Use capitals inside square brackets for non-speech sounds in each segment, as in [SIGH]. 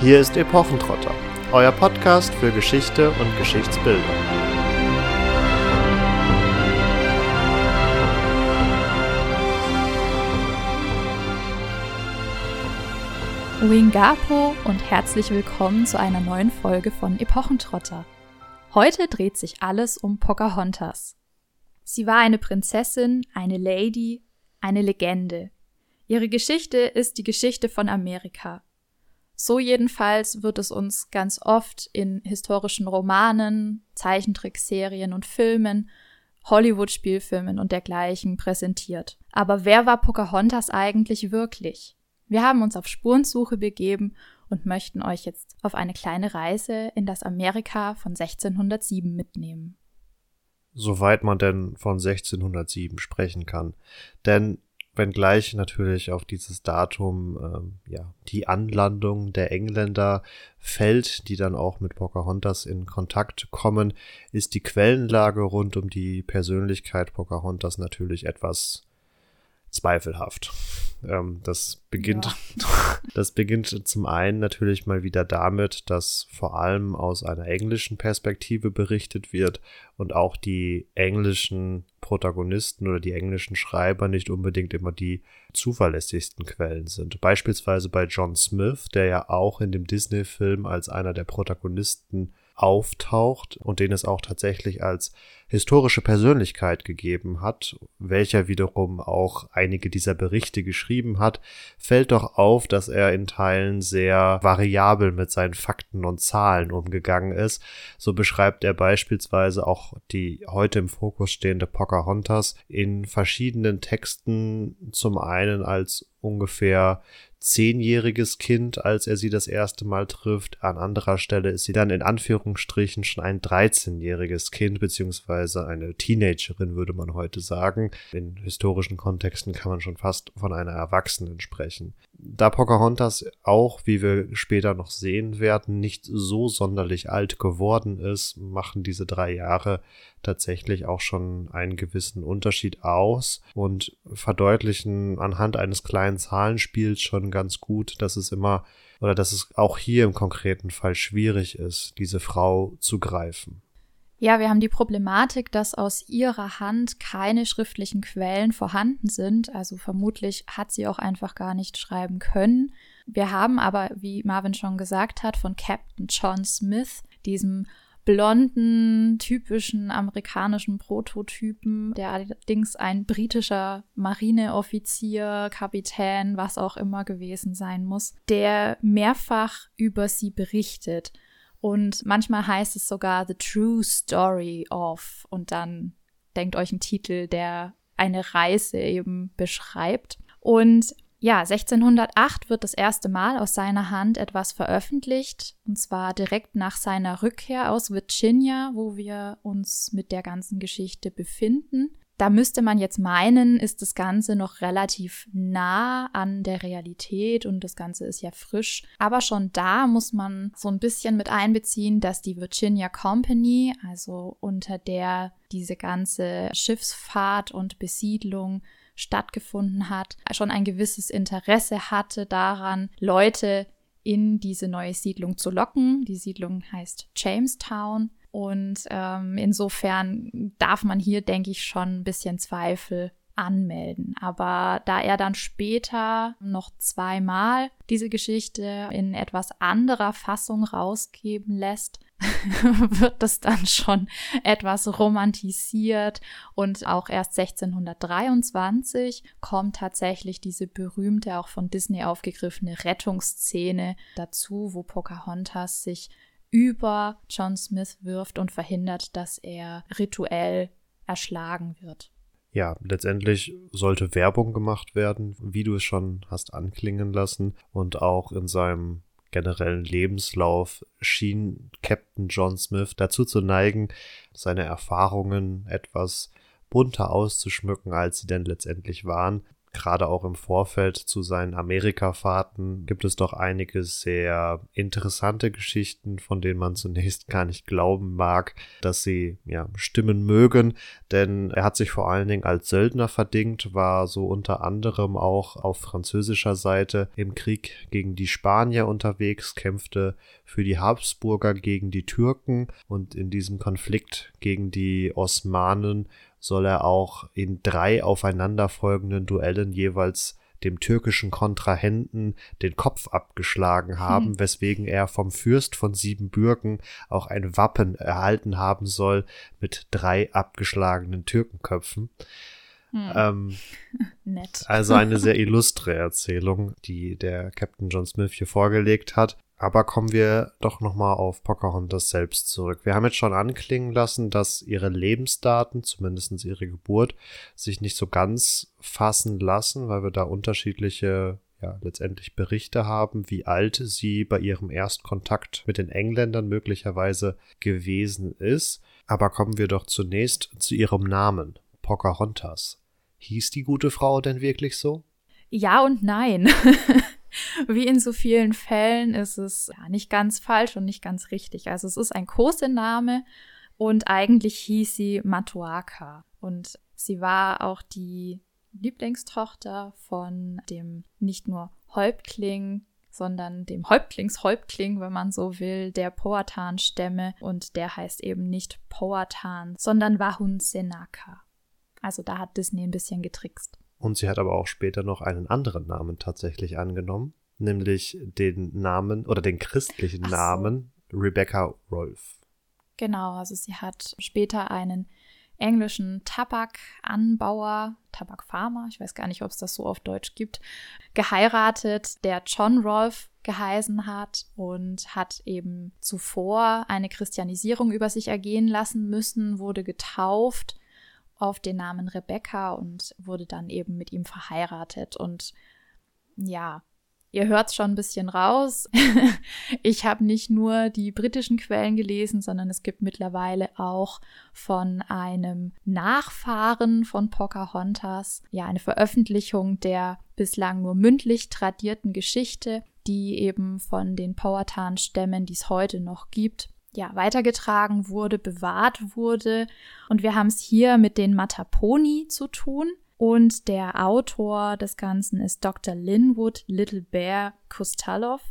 Hier ist Epochentrotter, euer Podcast für Geschichte und Geschichtsbildung. Wingapo und herzlich willkommen zu einer neuen Folge von Epochentrotter. Heute dreht sich alles um Pocahontas. Sie war eine Prinzessin, eine Lady, eine Legende. Ihre Geschichte ist die Geschichte von Amerika. So jedenfalls wird es uns ganz oft in historischen Romanen, Zeichentrickserien und Filmen, Hollywood-Spielfilmen und dergleichen präsentiert. Aber wer war Pocahontas eigentlich wirklich? Wir haben uns auf Spurensuche begeben und möchten euch jetzt auf eine kleine Reise in das Amerika von 1607 mitnehmen. Soweit man denn von 1607 sprechen kann. Denn wenngleich natürlich auf dieses Datum ähm, ja die Anlandung der Engländer fällt, die dann auch mit Pocahontas in Kontakt kommen, ist die Quellenlage rund um die Persönlichkeit Pocahontas natürlich etwas zweifelhaft. Ähm, das beginnt, ja. [LAUGHS] das beginnt zum einen natürlich mal wieder damit, dass vor allem aus einer englischen Perspektive berichtet wird und auch die englischen Protagonisten oder die englischen Schreiber nicht unbedingt immer die zuverlässigsten Quellen sind. Beispielsweise bei John Smith, der ja auch in dem Disney-Film als einer der Protagonisten auftaucht und den es auch tatsächlich als historische Persönlichkeit gegeben hat, welcher wiederum auch einige dieser Berichte geschrieben hat, fällt doch auf, dass er in Teilen sehr variabel mit seinen Fakten und Zahlen umgegangen ist. So beschreibt er beispielsweise auch die heute im Fokus stehende Pocahontas in verschiedenen Texten zum einen als ungefähr zehnjähriges Kind, als er sie das erste Mal trifft. An anderer Stelle ist sie dann in Anführungsstrichen schon ein 13-jähriges Kind, beziehungsweise eine Teenagerin, würde man heute sagen. In historischen Kontexten kann man schon fast von einer Erwachsenen sprechen. Da Pocahontas auch, wie wir später noch sehen werden, nicht so sonderlich alt geworden ist, machen diese drei Jahre tatsächlich auch schon einen gewissen Unterschied aus und verdeutlichen anhand eines kleinen Zahlenspiels schon ganz gut, dass es immer oder dass es auch hier im konkreten Fall schwierig ist, diese Frau zu greifen. Ja, wir haben die Problematik, dass aus ihrer Hand keine schriftlichen Quellen vorhanden sind. Also vermutlich hat sie auch einfach gar nicht schreiben können. Wir haben aber, wie Marvin schon gesagt hat, von Captain John Smith, diesem blonden, typischen amerikanischen Prototypen, der allerdings ein britischer Marineoffizier, Kapitän, was auch immer gewesen sein muss, der mehrfach über sie berichtet. Und manchmal heißt es sogar The True Story of und dann denkt euch ein Titel, der eine Reise eben beschreibt. Und ja, 1608 wird das erste Mal aus seiner Hand etwas veröffentlicht, und zwar direkt nach seiner Rückkehr aus Virginia, wo wir uns mit der ganzen Geschichte befinden. Da müsste man jetzt meinen, ist das Ganze noch relativ nah an der Realität und das Ganze ist ja frisch. Aber schon da muss man so ein bisschen mit einbeziehen, dass die Virginia Company, also unter der diese ganze Schiffsfahrt und Besiedlung stattgefunden hat, schon ein gewisses Interesse hatte daran, Leute in diese neue Siedlung zu locken. Die Siedlung heißt Jamestown. Und ähm, insofern darf man hier, denke ich, schon ein bisschen Zweifel anmelden. Aber da er dann später noch zweimal diese Geschichte in etwas anderer Fassung rausgeben lässt, [LAUGHS] wird das dann schon etwas romantisiert und auch erst 1623 kommt tatsächlich diese berühmte, auch von Disney aufgegriffene Rettungsszene dazu, wo Pocahontas sich über John Smith wirft und verhindert, dass er rituell erschlagen wird. Ja, letztendlich sollte Werbung gemacht werden, wie du es schon hast anklingen lassen und auch in seinem generellen Lebenslauf schien Captain John Smith dazu zu neigen, seine Erfahrungen etwas bunter auszuschmücken, als sie denn letztendlich waren. Gerade auch im Vorfeld zu seinen Amerikafahrten gibt es doch einige sehr interessante Geschichten, von denen man zunächst [LAUGHS] gar nicht glauben mag, dass sie ja stimmen mögen, denn er hat sich vor allen Dingen als Söldner verdingt, war so unter anderem auch auf französischer Seite im Krieg gegen die Spanier unterwegs, kämpfte für die Habsburger gegen die Türken und in diesem Konflikt gegen die Osmanen soll er auch in drei aufeinanderfolgenden Duellen jeweils dem türkischen Kontrahenten den Kopf abgeschlagen haben, hm. weswegen er vom Fürst von Siebenbürgen auch ein Wappen erhalten haben soll mit drei abgeschlagenen Türkenköpfen. Hm. Ähm, [LAUGHS] Nett. Also eine sehr illustre Erzählung, die der Captain John Smith hier vorgelegt hat. Aber kommen wir doch nochmal auf Pocahontas selbst zurück. Wir haben jetzt schon anklingen lassen, dass ihre Lebensdaten, zumindest ihre Geburt, sich nicht so ganz fassen lassen, weil wir da unterschiedliche, ja, letztendlich Berichte haben, wie alt sie bei ihrem Erstkontakt mit den Engländern möglicherweise gewesen ist. Aber kommen wir doch zunächst zu ihrem Namen, Pocahontas. Hieß die gute Frau denn wirklich so? Ja und nein. [LAUGHS] Wie in so vielen Fällen ist es ja, nicht ganz falsch und nicht ganz richtig. Also es ist ein Kosename und eigentlich hieß sie Matuaka. Und sie war auch die Lieblingstochter von dem nicht nur Häuptling, sondern dem Häuptlingshäuptling, wenn man so will, der Powhatan-Stämme. Und der heißt eben nicht Powhatan, sondern Wahun Senaka. Also da hat Disney ein bisschen getrickst. Und sie hat aber auch später noch einen anderen Namen tatsächlich angenommen, nämlich den Namen oder den christlichen so. Namen Rebecca Rolfe. Genau, also sie hat später einen englischen Tabakanbauer, Tabakfarmer, ich weiß gar nicht, ob es das so auf Deutsch gibt, geheiratet, der John Rolfe geheißen hat und hat eben zuvor eine Christianisierung über sich ergehen lassen müssen, wurde getauft auf den Namen Rebecca und wurde dann eben mit ihm verheiratet. Und ja, ihr hört es schon ein bisschen raus. [LAUGHS] ich habe nicht nur die britischen Quellen gelesen, sondern es gibt mittlerweile auch von einem Nachfahren von Pocahontas, ja, eine Veröffentlichung der bislang nur mündlich tradierten Geschichte, die eben von den Powhatan-Stämmen, die es heute noch gibt, ja, weitergetragen wurde, bewahrt wurde. Und wir haben es hier mit den Mataponi zu tun. Und der Autor des Ganzen ist Dr. Linwood Little Bear Kustalov,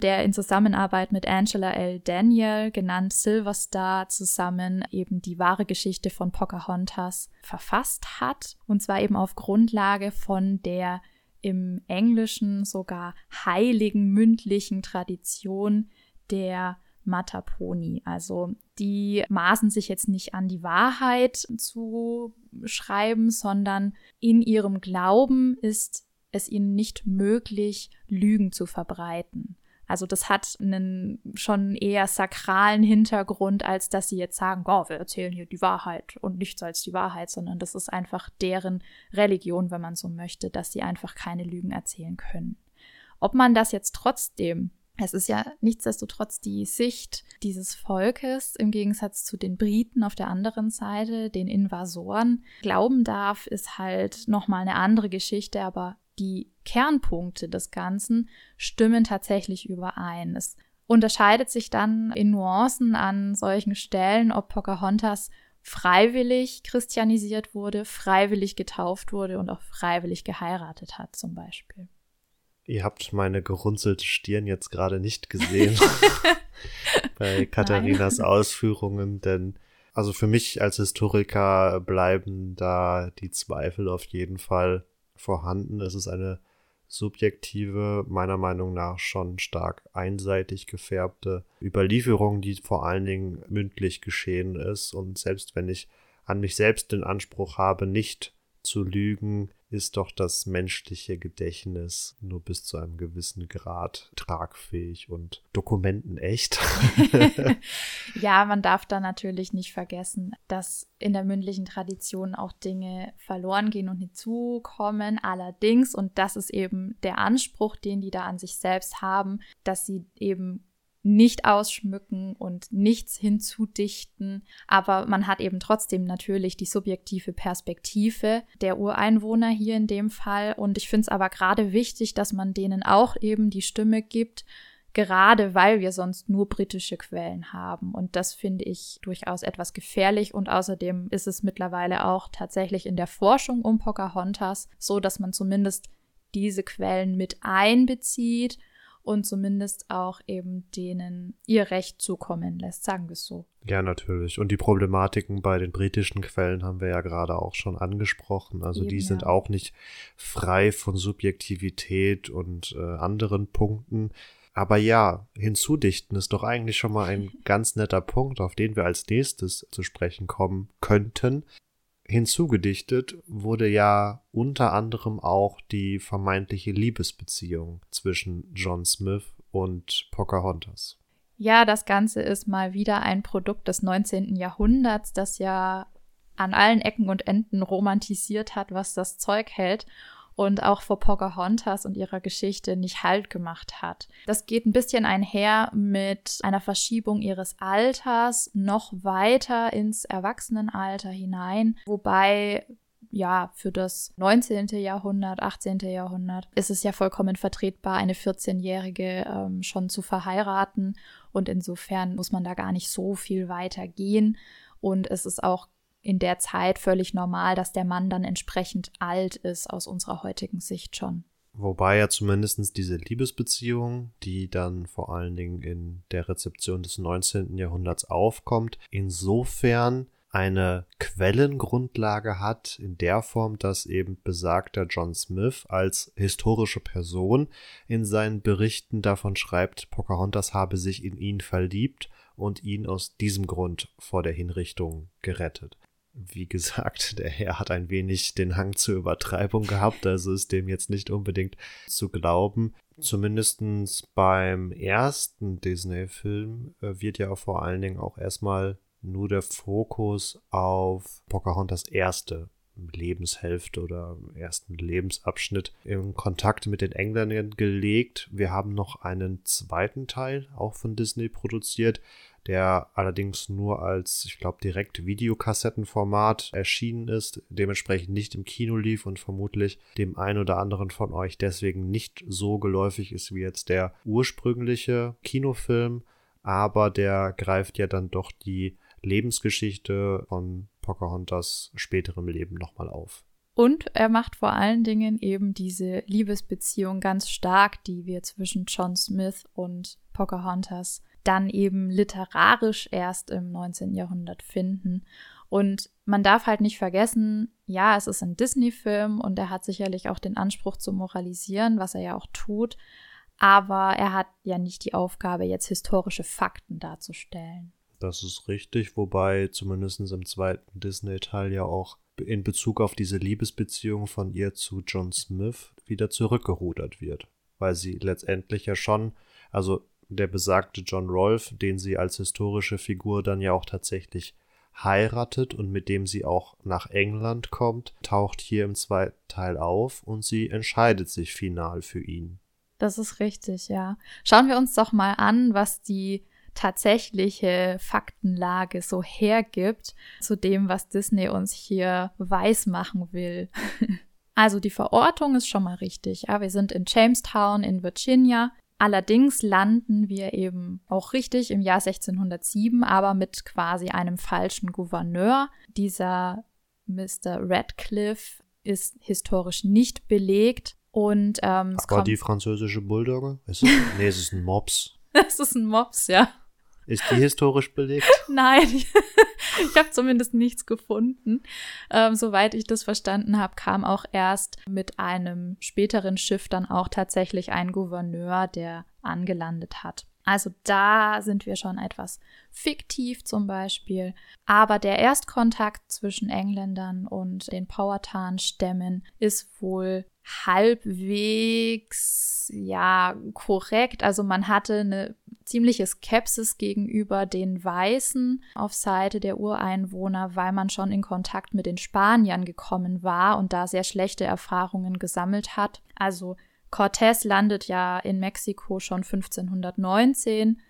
der in Zusammenarbeit mit Angela L. Daniel, genannt Silver Star, zusammen eben die wahre Geschichte von Pocahontas verfasst hat. Und zwar eben auf Grundlage von der im Englischen sogar heiligen mündlichen Tradition der Mataponi. Also die maßen sich jetzt nicht an die Wahrheit zu schreiben, sondern in ihrem Glauben ist es ihnen nicht möglich, Lügen zu verbreiten. Also das hat einen schon eher sakralen Hintergrund, als dass sie jetzt sagen, oh, wir erzählen hier die Wahrheit und nichts als die Wahrheit, sondern das ist einfach deren Religion, wenn man so möchte, dass sie einfach keine Lügen erzählen können. Ob man das jetzt trotzdem es ist ja nichtsdestotrotz die Sicht dieses Volkes im Gegensatz zu den Briten auf der anderen Seite, den Invasoren, glauben darf, ist halt nochmal eine andere Geschichte, aber die Kernpunkte des Ganzen stimmen tatsächlich überein. Es unterscheidet sich dann in Nuancen an solchen Stellen, ob Pocahontas freiwillig christianisiert wurde, freiwillig getauft wurde und auch freiwillig geheiratet hat zum Beispiel. Ihr habt meine gerunzelte Stirn jetzt gerade nicht gesehen [LAUGHS] bei Katharinas Nein. Ausführungen, denn also für mich als Historiker bleiben da die Zweifel auf jeden Fall vorhanden. Es ist eine subjektive, meiner Meinung nach schon stark einseitig gefärbte Überlieferung, die vor allen Dingen mündlich geschehen ist. Und selbst wenn ich an mich selbst den Anspruch habe, nicht zu lügen, ist doch das menschliche Gedächtnis nur bis zu einem gewissen Grad tragfähig und dokumentenecht. [LAUGHS] [LAUGHS] ja, man darf da natürlich nicht vergessen, dass in der mündlichen Tradition auch Dinge verloren gehen und hinzukommen. Allerdings, und das ist eben der Anspruch, den die da an sich selbst haben, dass sie eben nicht ausschmücken und nichts hinzudichten. Aber man hat eben trotzdem natürlich die subjektive Perspektive der Ureinwohner hier in dem Fall. Und ich finde es aber gerade wichtig, dass man denen auch eben die Stimme gibt, gerade weil wir sonst nur britische Quellen haben. Und das finde ich durchaus etwas gefährlich. Und außerdem ist es mittlerweile auch tatsächlich in der Forschung um Pocahontas so, dass man zumindest diese Quellen mit einbezieht und zumindest auch eben denen ihr Recht zukommen lässt, sagen wir es so. Ja, natürlich. Und die Problematiken bei den britischen Quellen haben wir ja gerade auch schon angesprochen. Also eben, die sind ja. auch nicht frei von Subjektivität und äh, anderen Punkten. Aber ja, hinzudichten ist doch eigentlich schon mal ein [LAUGHS] ganz netter Punkt, auf den wir als nächstes zu sprechen kommen könnten. Hinzugedichtet wurde ja unter anderem auch die vermeintliche Liebesbeziehung zwischen John Smith und Pocahontas. Ja, das Ganze ist mal wieder ein Produkt des 19. Jahrhunderts, das ja an allen Ecken und Enden romantisiert hat, was das Zeug hält und auch vor Pocahontas und ihrer Geschichte nicht Halt gemacht hat. Das geht ein bisschen einher mit einer Verschiebung ihres Alters noch weiter ins Erwachsenenalter hinein, wobei ja, für das 19. Jahrhundert, 18. Jahrhundert ist es ja vollkommen vertretbar, eine 14-Jährige ähm, schon zu verheiraten. Und insofern muss man da gar nicht so viel weiter gehen. Und es ist auch in der Zeit völlig normal, dass der Mann dann entsprechend alt ist aus unserer heutigen Sicht schon. Wobei ja zumindest diese Liebesbeziehung, die dann vor allen Dingen in der Rezeption des 19. Jahrhunderts aufkommt, insofern eine Quellengrundlage hat, in der Form, dass eben besagter John Smith als historische Person in seinen Berichten davon schreibt, Pocahontas habe sich in ihn verliebt und ihn aus diesem Grund vor der Hinrichtung gerettet wie gesagt, der Herr hat ein wenig den Hang zur Übertreibung gehabt, also ist dem jetzt nicht unbedingt zu glauben. Zumindestens beim ersten Disney-Film äh, wird ja vor allen Dingen auch erstmal nur der Fokus auf Pocahontas erste Lebenshälfte oder ersten Lebensabschnitt im Kontakt mit den Engländern gelegt. Wir haben noch einen zweiten Teil, auch von Disney produziert, der allerdings nur als, ich glaube, direkt Videokassettenformat erschienen ist, dementsprechend nicht im Kino lief und vermutlich dem einen oder anderen von euch deswegen nicht so geläufig ist wie jetzt der ursprüngliche Kinofilm, aber der greift ja dann doch die Lebensgeschichte von Pocahontas späterem Leben nochmal auf. Und er macht vor allen Dingen eben diese Liebesbeziehung ganz stark, die wir zwischen John Smith und Pocahontas dann eben literarisch erst im 19. Jahrhundert finden. Und man darf halt nicht vergessen, ja, es ist ein Disney-Film und er hat sicherlich auch den Anspruch zu moralisieren, was er ja auch tut. Aber er hat ja nicht die Aufgabe, jetzt historische Fakten darzustellen. Das ist richtig, wobei zumindest im zweiten Disney-Teil ja auch in Bezug auf diese Liebesbeziehung von ihr zu John Smith wieder zurückgerudert wird. Weil sie letztendlich ja schon, also der besagte John Rolfe, den sie als historische Figur dann ja auch tatsächlich heiratet und mit dem sie auch nach England kommt, taucht hier im zweiten Teil auf und sie entscheidet sich final für ihn. Das ist richtig, ja. Schauen wir uns doch mal an, was die tatsächliche Faktenlage so hergibt zu dem, was Disney uns hier weismachen will. [LAUGHS] also die Verortung ist schon mal richtig. Ja, wir sind in Jamestown in Virginia. Allerdings landen wir eben auch richtig im Jahr 1607, aber mit quasi einem falschen Gouverneur. Dieser Mr. Radcliffe ist historisch nicht belegt. Und, ähm, aber die französische Bulldogge? Ist es? nee, es ist ein Mops. [LAUGHS] Es ist ein Mops, ja. Ist die historisch belegt? [LAUGHS] Nein, [LAUGHS] ich habe zumindest nichts gefunden. Ähm, soweit ich das verstanden habe, kam auch erst mit einem späteren Schiff dann auch tatsächlich ein Gouverneur, der angelandet hat. Also da sind wir schon etwas fiktiv zum Beispiel. Aber der Erstkontakt zwischen Engländern und den Powhatan-Stämmen ist wohl halbwegs, ja, korrekt. Also man hatte eine ziemliche Skepsis gegenüber den Weißen auf Seite der Ureinwohner, weil man schon in Kontakt mit den Spaniern gekommen war und da sehr schlechte Erfahrungen gesammelt hat. Also Cortés landet ja in Mexiko schon 1519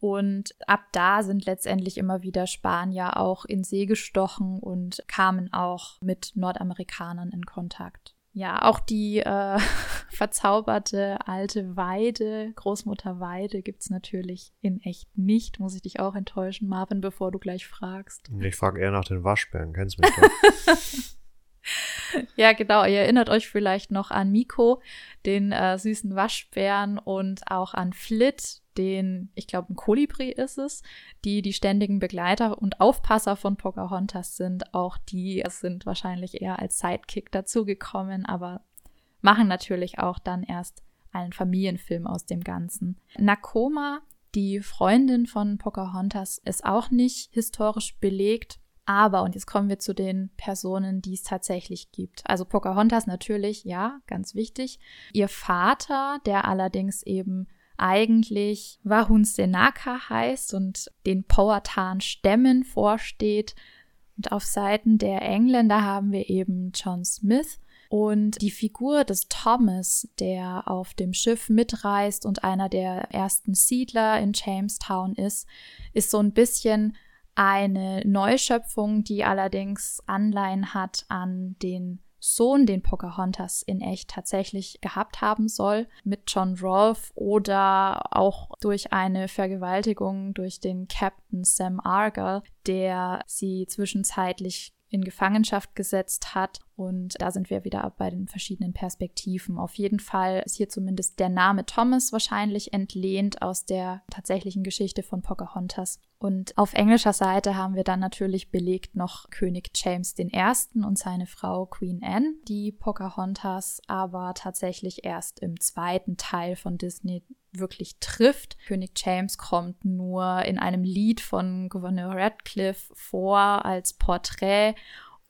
Und ab da sind letztendlich immer wieder Spanier auch in See gestochen und kamen auch mit Nordamerikanern in Kontakt. Ja, auch die äh, [LAUGHS] verzauberte alte Weide, Großmutter Weide, gibt es natürlich in echt nicht. Muss ich dich auch enttäuschen, Marvin, bevor du gleich fragst. Ich frage eher nach den Waschbären, kennst du mich doch. [LAUGHS] ja, genau. Ihr erinnert euch vielleicht noch an Miko, den äh, süßen Waschbären und auch an Flit, den, ich glaube, ein Kolibri ist es, die die ständigen Begleiter und Aufpasser von Pocahontas sind. Auch die sind wahrscheinlich eher als Sidekick dazugekommen, aber machen natürlich auch dann erst einen Familienfilm aus dem Ganzen. Nakoma, die Freundin von Pocahontas, ist auch nicht historisch belegt. Aber, und jetzt kommen wir zu den Personen, die es tatsächlich gibt. Also Pocahontas natürlich, ja, ganz wichtig. Ihr Vater, der allerdings eben eigentlich Wahun Senaka heißt und den Powhatan-Stämmen vorsteht. Und auf Seiten der Engländer haben wir eben John Smith und die Figur des Thomas, der auf dem Schiff mitreist und einer der ersten Siedler in Jamestown ist, ist so ein bisschen eine Neuschöpfung, die allerdings Anleihen hat an den Sohn, den Pocahontas in echt tatsächlich gehabt haben soll, mit John Rolfe oder auch durch eine Vergewaltigung durch den Captain Sam Argyle, der sie zwischenzeitlich in Gefangenschaft gesetzt hat. Und da sind wir wieder bei den verschiedenen Perspektiven. Auf jeden Fall ist hier zumindest der Name Thomas wahrscheinlich entlehnt aus der tatsächlichen Geschichte von Pocahontas. Und auf englischer Seite haben wir dann natürlich belegt noch König James I. und seine Frau Queen Anne, die Pocahontas aber tatsächlich erst im zweiten Teil von Disney wirklich trifft. König James kommt nur in einem Lied von Gouverneur Radcliffe vor als Porträt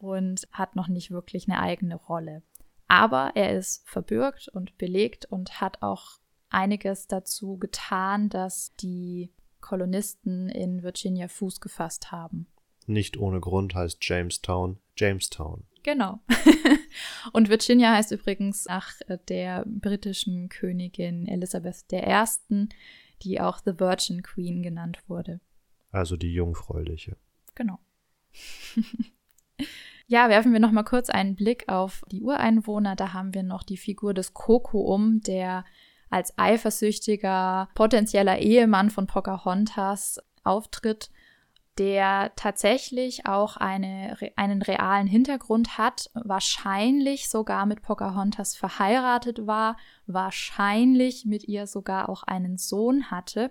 und hat noch nicht wirklich eine eigene Rolle. Aber er ist verbürgt und belegt und hat auch einiges dazu getan, dass die Kolonisten in Virginia Fuß gefasst haben. Nicht ohne Grund heißt Jamestown Jamestown. Genau. [LAUGHS] und Virginia heißt übrigens nach äh, der britischen Königin Elizabeth I., die auch The Virgin Queen genannt wurde. Also die Jungfräuliche. Genau. [LAUGHS] ja, werfen wir noch mal kurz einen Blick auf die Ureinwohner. Da haben wir noch die Figur des Kokoum, der als eifersüchtiger potenzieller Ehemann von Pocahontas auftritt der tatsächlich auch eine, einen realen Hintergrund hat, wahrscheinlich sogar mit Pocahontas verheiratet war, wahrscheinlich mit ihr sogar auch einen Sohn hatte.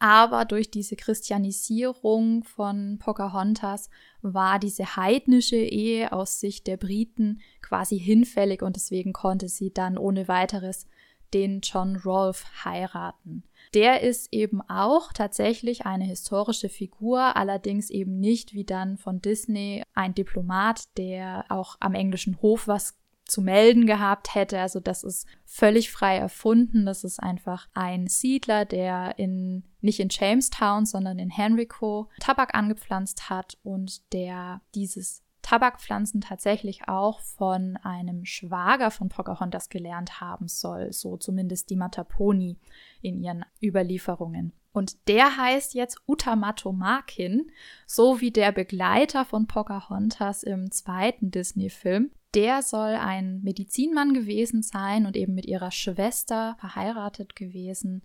Aber durch diese Christianisierung von Pocahontas war diese heidnische Ehe aus Sicht der Briten quasi hinfällig und deswegen konnte sie dann ohne weiteres den John Rolfe heiraten. Der ist eben auch tatsächlich eine historische Figur, allerdings eben nicht wie dann von Disney ein Diplomat, der auch am englischen Hof was zu melden gehabt hätte. Also das ist völlig frei erfunden. Das ist einfach ein Siedler, der in nicht in Jamestown, sondern in Henrico Tabak angepflanzt hat und der dieses Tabakpflanzen tatsächlich auch von einem Schwager von Pocahontas gelernt haben soll, so zumindest die Mataponi in ihren Überlieferungen. Und der heißt jetzt Utamato-Makin, so wie der Begleiter von Pocahontas im zweiten Disney-Film. Der soll ein Medizinmann gewesen sein und eben mit ihrer Schwester verheiratet gewesen,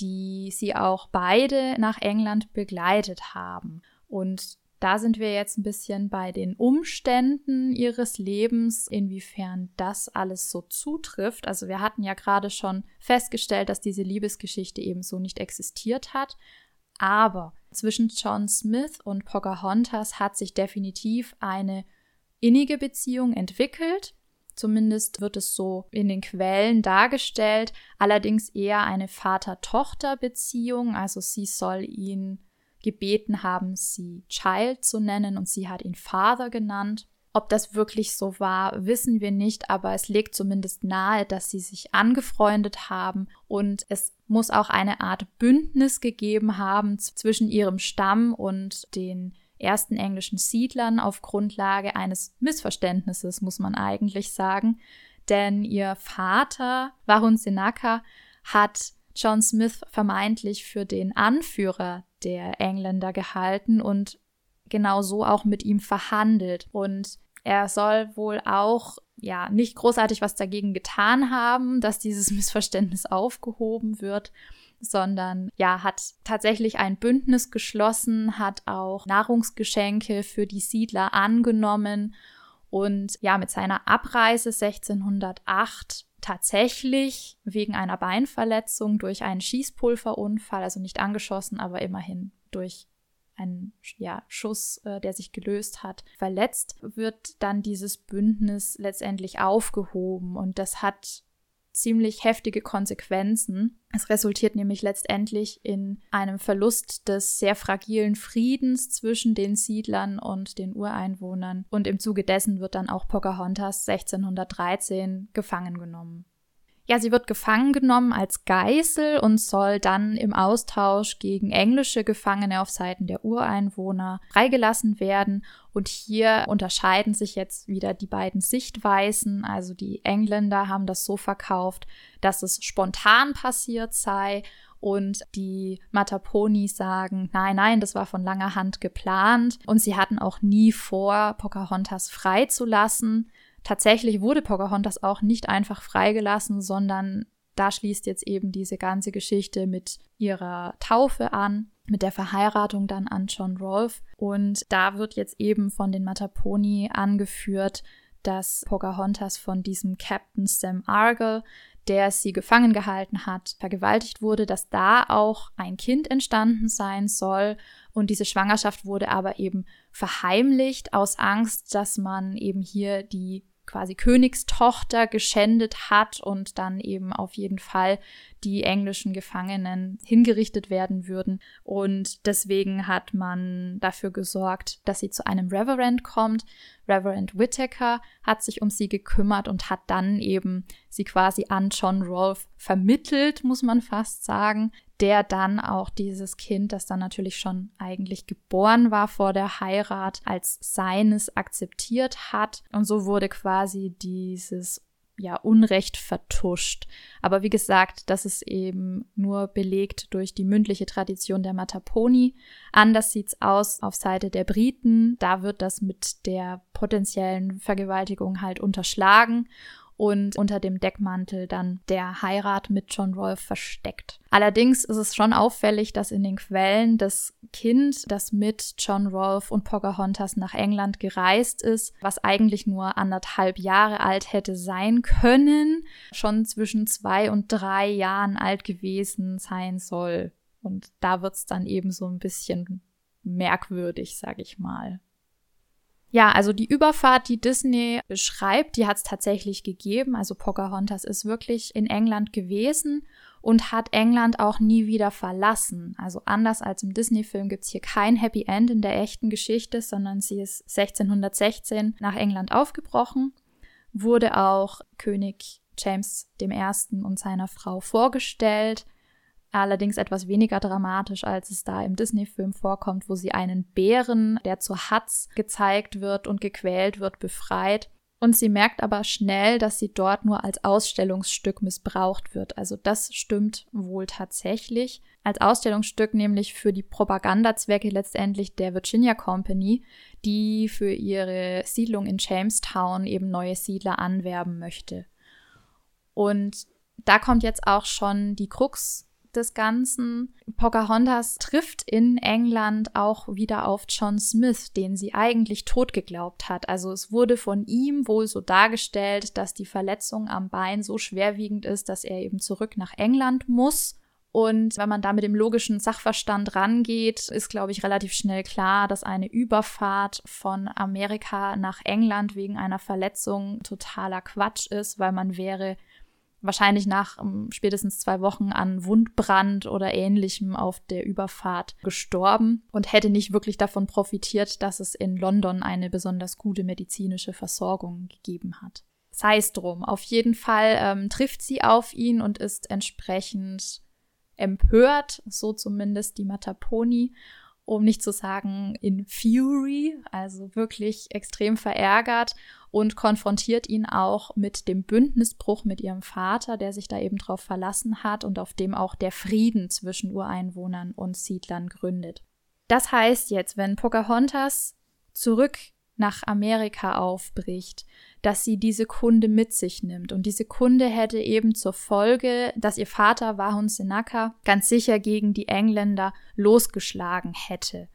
die sie auch beide nach England begleitet haben. Und da sind wir jetzt ein bisschen bei den Umständen ihres Lebens, inwiefern das alles so zutrifft. Also wir hatten ja gerade schon festgestellt, dass diese Liebesgeschichte eben so nicht existiert hat. Aber zwischen John Smith und Pocahontas hat sich definitiv eine innige Beziehung entwickelt. Zumindest wird es so in den Quellen dargestellt. Allerdings eher eine Vater-Tochter-Beziehung. Also sie soll ihn gebeten haben, sie Child zu nennen und sie hat ihn Father genannt. Ob das wirklich so war, wissen wir nicht, aber es legt zumindest nahe, dass sie sich angefreundet haben und es muss auch eine Art Bündnis gegeben haben zwischen ihrem Stamm und den ersten englischen Siedlern auf Grundlage eines Missverständnisses, muss man eigentlich sagen. Denn ihr Vater, Warun Senaka, hat John Smith vermeintlich für den Anführer der Engländer gehalten und genau so auch mit ihm verhandelt. Und er soll wohl auch ja nicht großartig was dagegen getan haben, dass dieses [LAUGHS] Missverständnis aufgehoben wird, sondern ja, hat tatsächlich ein Bündnis geschlossen, hat auch Nahrungsgeschenke für die Siedler angenommen und ja, mit seiner Abreise 1608 tatsächlich wegen einer Beinverletzung durch einen Schießpulverunfall, also nicht angeschossen, aber immerhin durch einen ja, Schuss, äh, der sich gelöst hat, verletzt, wird dann dieses Bündnis letztendlich aufgehoben. Und das hat ziemlich heftige Konsequenzen. Es resultiert nämlich letztendlich in einem Verlust des sehr fragilen Friedens zwischen den Siedlern und den Ureinwohnern. Und im Zuge dessen wird dann auch Pocahontas 1613 gefangen genommen. Ja, sie wird gefangen genommen als Geißel und soll dann im Austausch gegen englische Gefangene auf Seiten der Ureinwohner freigelassen werden. Und hier unterscheiden sich jetzt wieder die beiden Sichtweisen. Also die Engländer haben das so verkauft, dass es spontan passiert sei und die Mataponi sagen, nein, nein, das war von langer Hand geplant und sie hatten auch nie vor, Pocahontas freizulassen. Tatsächlich wurde Pocahontas auch nicht einfach freigelassen, sondern da schließt jetzt eben diese ganze Geschichte mit ihrer Taufe an, mit der Verheiratung dann an John Rolfe. Und da wird jetzt eben von den Mataponi angeführt, dass Pocahontas von diesem Captain Sam Argyle, der sie gefangen gehalten hat, vergewaltigt wurde, dass da auch ein Kind entstanden sein soll. Und diese Schwangerschaft wurde aber eben verheimlicht aus Angst, dass man eben hier die quasi Königstochter geschändet hat und dann eben auf jeden Fall die englischen Gefangenen hingerichtet werden würden. Und deswegen hat man dafür gesorgt, dass sie zu einem Reverend kommt. Reverend Whittaker hat sich um sie gekümmert und hat dann eben sie quasi an John Rolfe vermittelt, muss man fast sagen, der dann auch dieses Kind, das dann natürlich schon eigentlich geboren war vor der Heirat, als seines akzeptiert hat. Und so wurde quasi dieses ja, Unrecht vertuscht. Aber wie gesagt, das ist eben nur belegt durch die mündliche Tradition der Mataponi. Anders sieht's aus auf Seite der Briten. Da wird das mit der potenziellen Vergewaltigung halt unterschlagen und unter dem Deckmantel dann der Heirat mit John Rolfe versteckt. Allerdings ist es schon auffällig, dass in den Quellen das Kind, das mit John Rolfe und Pocahontas nach England gereist ist, was eigentlich nur anderthalb Jahre alt hätte sein können, schon zwischen zwei und drei Jahren alt gewesen sein soll. Und da wird's dann eben so ein bisschen merkwürdig, sag ich mal. Ja, also die Überfahrt, die Disney beschreibt, die hat es tatsächlich gegeben. Also Pocahontas ist wirklich in England gewesen und hat England auch nie wieder verlassen. Also anders als im Disney-Film gibt es hier kein Happy End in der echten Geschichte, sondern sie ist 1616 nach England aufgebrochen, wurde auch König James I. und seiner Frau vorgestellt allerdings etwas weniger dramatisch, als es da im Disney-Film vorkommt, wo sie einen Bären, der zu Hatz gezeigt wird und gequält wird, befreit. Und sie merkt aber schnell, dass sie dort nur als Ausstellungsstück missbraucht wird. Also das stimmt wohl tatsächlich. Als Ausstellungsstück nämlich für die Propagandazwecke letztendlich der Virginia Company, die für ihre Siedlung in Jamestown eben neue Siedler anwerben möchte. Und da kommt jetzt auch schon die Krux des Ganzen. Pocahontas trifft in England auch wieder auf John Smith, den sie eigentlich tot geglaubt hat. Also es wurde von ihm wohl so dargestellt, dass die Verletzung am Bein so schwerwiegend ist, dass er eben zurück nach England muss. Und wenn man da mit dem logischen Sachverstand rangeht, ist, glaube ich, relativ schnell klar, dass eine Überfahrt von Amerika nach England wegen einer Verletzung totaler Quatsch ist, weil man wäre wahrscheinlich nach um, ähm, spätestens zwei Wochen an Wundbrand oder ähnlichem auf der Überfahrt gestorben und hätte nicht wirklich davon profitiert, dass es in London eine besonders gute medizinische Versorgung gegeben hat. Sei es drum. Auf jeden Fall ähm, trifft sie auf ihn und ist entsprechend empört, so zumindest die Mataponi, um nicht zu sagen in Fury, also wirklich extrem verärgert und konfrontiert ihn auch mit dem Bündnisbruch mit ihrem Vater, der sich da eben drauf verlassen hat und auf dem auch der Frieden zwischen Ureinwohnern und Siedlern gründet. Das heißt jetzt, wenn Pocahontas zurück nach Amerika aufbricht, dass sie diese Kunde mit sich nimmt. Und diese Kunde hätte eben zur Folge, dass ihr Vater Wahun Senaka ganz sicher gegen die Engländer losgeschlagen hätte.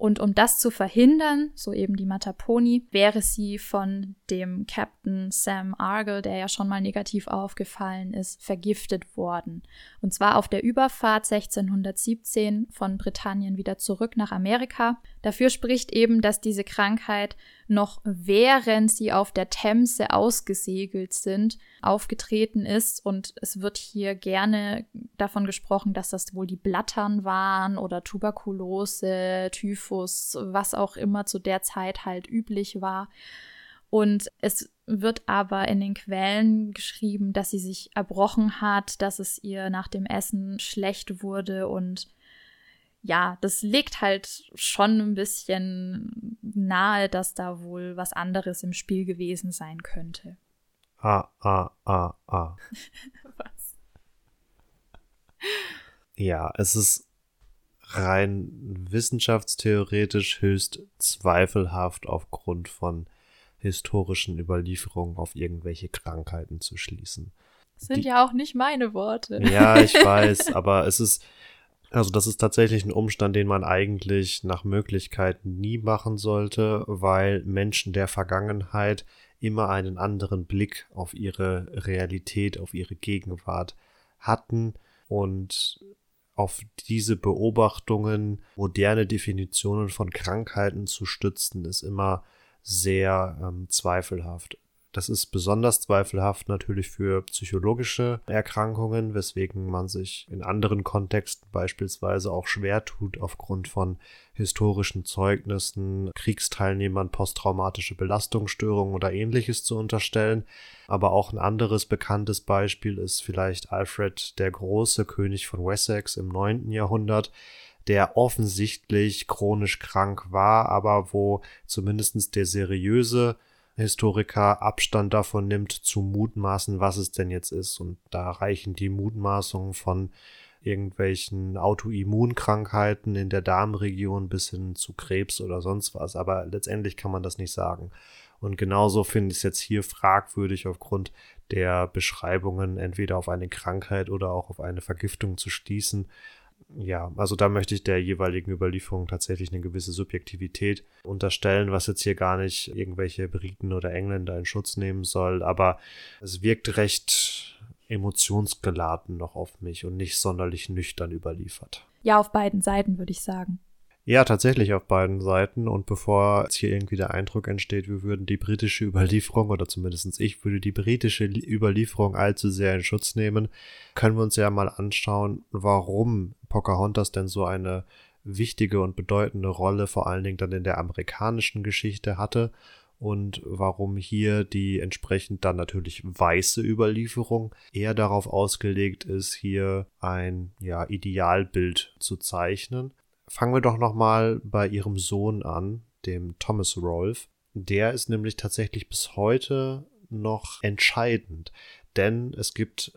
Und um das zu verhindern, so eben die Mataponi, wäre sie von dem Captain Sam Argyle, der ja schon mal negativ aufgefallen ist, vergiftet worden. Und zwar auf der Überfahrt 1617 von Britannien wieder zurück nach Amerika. Dafür spricht eben, dass diese Krankheit noch während sie auf der Themse ausgesegelt sind, aufgetreten ist. Und es wird hier gerne davon gesprochen, dass das wohl die Blattern waren oder Tuberkulose, Typhus, was auch immer zu der Zeit halt üblich war. Und es wird aber in den Quellen geschrieben, dass sie sich erbrochen hat, dass es ihr nach dem Essen schlecht wurde und ja, das legt halt schon ein bisschen nahe, dass da wohl was anderes im Spiel gewesen sein könnte. Ah, ah, ah, ah. [LAUGHS] was? Ja, es ist rein wissenschaftstheoretisch höchst zweifelhaft aufgrund von historischen Überlieferungen auf irgendwelche Krankheiten zu schließen. Das sind Die, ja auch nicht meine Worte. Ja, ich [LAUGHS] weiß, aber es ist, also das ist tatsächlich ein Umstand, den man eigentlich nach Möglichkeit nie machen sollte, weil Menschen der Vergangenheit immer einen anderen Blick auf ihre Realität, auf ihre Gegenwart hatten und auf diese Beobachtungen moderne Definitionen von Krankheiten zu stützen, ist immer sehr ähm, zweifelhaft. Das ist besonders zweifelhaft natürlich für psychologische Erkrankungen, weswegen man sich in anderen Kontexten beispielsweise auch schwer tut, aufgrund von historischen Zeugnissen, Kriegsteilnehmern posttraumatische Belastungsstörungen oder ähnliches zu unterstellen. Aber auch ein anderes bekanntes Beispiel ist vielleicht Alfred der Große, König von Wessex im 9. Jahrhundert, der offensichtlich chronisch krank war, aber wo zumindest der seriöse Historiker Abstand davon nimmt, zu mutmaßen, was es denn jetzt ist. Und da reichen die Mutmaßungen von irgendwelchen Autoimmunkrankheiten in der Darmregion bis hin zu Krebs oder sonst was. Aber letztendlich kann man das nicht sagen. Und genauso finde ich es jetzt hier fragwürdig aufgrund der Beschreibungen entweder auf eine Krankheit oder auch auf eine Vergiftung zu schließen ja, also da möchte ich der jeweiligen Überlieferung tatsächlich eine gewisse Subjektivität unterstellen, was jetzt hier gar nicht irgendwelche Briten oder Engländer in Schutz nehmen soll, aber es wirkt recht emotionsgeladen noch auf mich und nicht sonderlich nüchtern überliefert. Ja, auf beiden Seiten würde ich sagen. Ja, tatsächlich auf beiden Seiten. Und bevor jetzt hier irgendwie der Eindruck entsteht, wir würden die britische [LAUGHS] Überlieferung oder zumindest ich würde die britische Überlieferung allzu sehr in Schutz nehmen, können wir uns ja mal anschauen, warum Pocahontas denn so eine wichtige und bedeutende Rolle vor allen Dingen dann in der amerikanischen Geschichte hatte und warum hier die entsprechend dann natürlich weiße Überlieferung eher darauf ausgelegt ist, hier ein ja Idealbild zu zeichnen fangen wir doch noch mal bei ihrem Sohn an, dem Thomas Rolfe. Der ist nämlich tatsächlich bis heute noch entscheidend, denn es gibt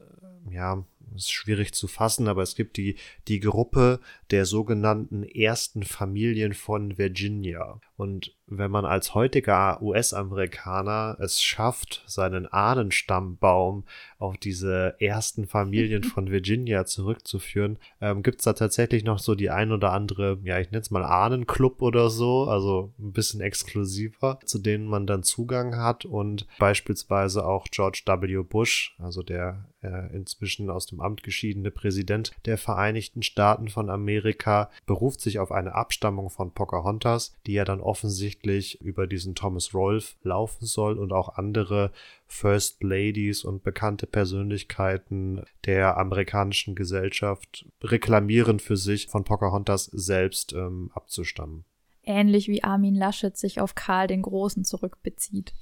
ja ist schwierig zu fassen, aber es gibt die, die Gruppe der sogenannten ersten Familien von Virginia. Und wenn man als heutiger US-Amerikaner es schafft, seinen Ahnenstammbaum auf diese ersten Familien [LAUGHS] von Virginia zurückzuführen, ähm, gibt es da tatsächlich noch so die ein oder andere, ja, ich nenne es mal Ahnenclub oder so, also ein bisschen exklusiver, zu denen man dann Zugang hat und beispielsweise auch George W. Bush, also der äh, inzwischen aus dem Amt geschiedene Präsident der Vereinigten Staaten von Amerika, beruft sich auf eine Abstammung von Pocahontas, die ja dann offensichtlich über diesen Thomas Rolfe laufen soll und auch andere First Ladies und bekannte Persönlichkeiten der amerikanischen Gesellschaft reklamieren für sich, von Pocahontas selbst ähm, abzustammen. Ähnlich wie Armin Laschet sich auf Karl den Großen zurückbezieht.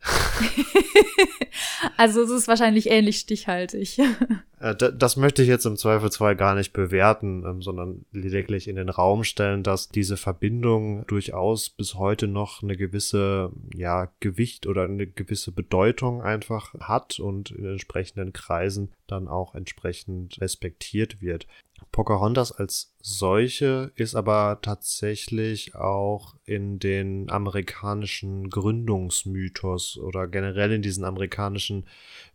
[LAUGHS] also es ist wahrscheinlich ähnlich stichhaltig. [LAUGHS] Äh, das möchte ich jetzt im Zweifelsfall gar nicht bewerten, ähm, sondern lediglich in den Raum stellen, dass diese Verbindung durchaus bis heute noch eine gewisse, ja, Gewicht oder eine gewisse Bedeutung einfach hat und in entsprechenden Kreisen dann auch entsprechend respektiert wird. Pocahontas als solche ist aber tatsächlich auch in den amerikanischen Gründungsmythos oder generell in diesen amerikanischen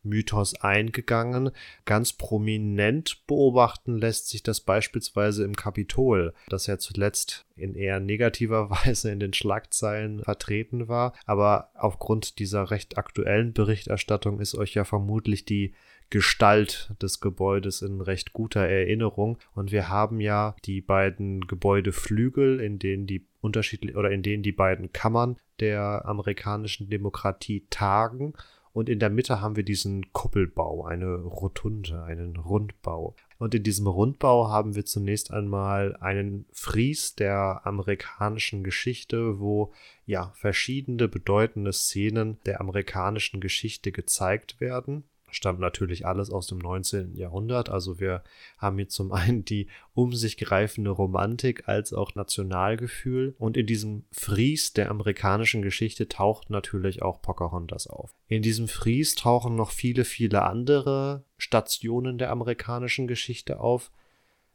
Mythos eingegangen. Ganz prominent beobachten lässt sich das beispielsweise im Kapitol, das ja zuletzt in eher negativer [LAUGHS] Weise in den Schlagzeilen vertreten war. Aber aufgrund dieser recht aktuellen Berichterstattung ist euch ja vermutlich die Gestalt des Gebäudes in recht guter Erinnerung. Und wir haben ja die beiden Gebäudeflügel, in denen die unterschiedlich oder in denen die beiden Kammern der amerikanischen Demokratie tagen. Und in der Mitte haben wir diesen Kuppelbau, eine Rotunde, einen Rundbau. Und in diesem Rundbau haben wir zunächst einmal einen Fries der amerikanischen Geschichte, wo ja verschiedene bedeutende Szenen der amerikanischen Geschichte gezeigt werden stammt natürlich alles aus dem 19. Jahrhundert. Also wir haben hier zum einen die um sich greifende Romantik als auch Nationalgefühl. Und in diesem Fries der amerikanischen Geschichte taucht natürlich auch Pocahontas auf. In diesem Fries tauchen noch viele, viele andere Stationen der amerikanischen Geschichte auf.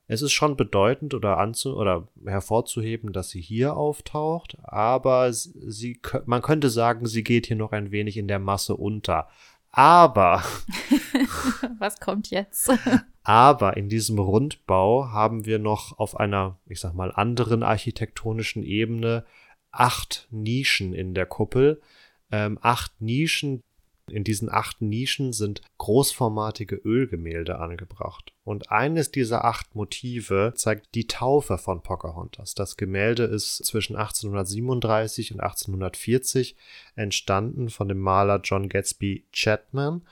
Es ist schon bedeutend oder anzu oder hervorzuheben, dass sie hier auftaucht, aber sie, man könnte sagen, sie geht hier noch ein wenig in der Masse unter. Aber. [LAUGHS] Was kommt jetzt? aber in diesem Rundbau haben wir noch auf einer, ich sag mal, anderen architektonischen Ebene acht Nischen in der Kuppel. Ähm, acht Nischen, in diesen acht Nischen sind großformatige Ölgemälde angebracht. Und eines dieser acht Motive zeigt die Taufe von Pocahontas. Das Gemälde ist zwischen 1837 und 1840 entstanden von dem Maler John Gatsby Chapman.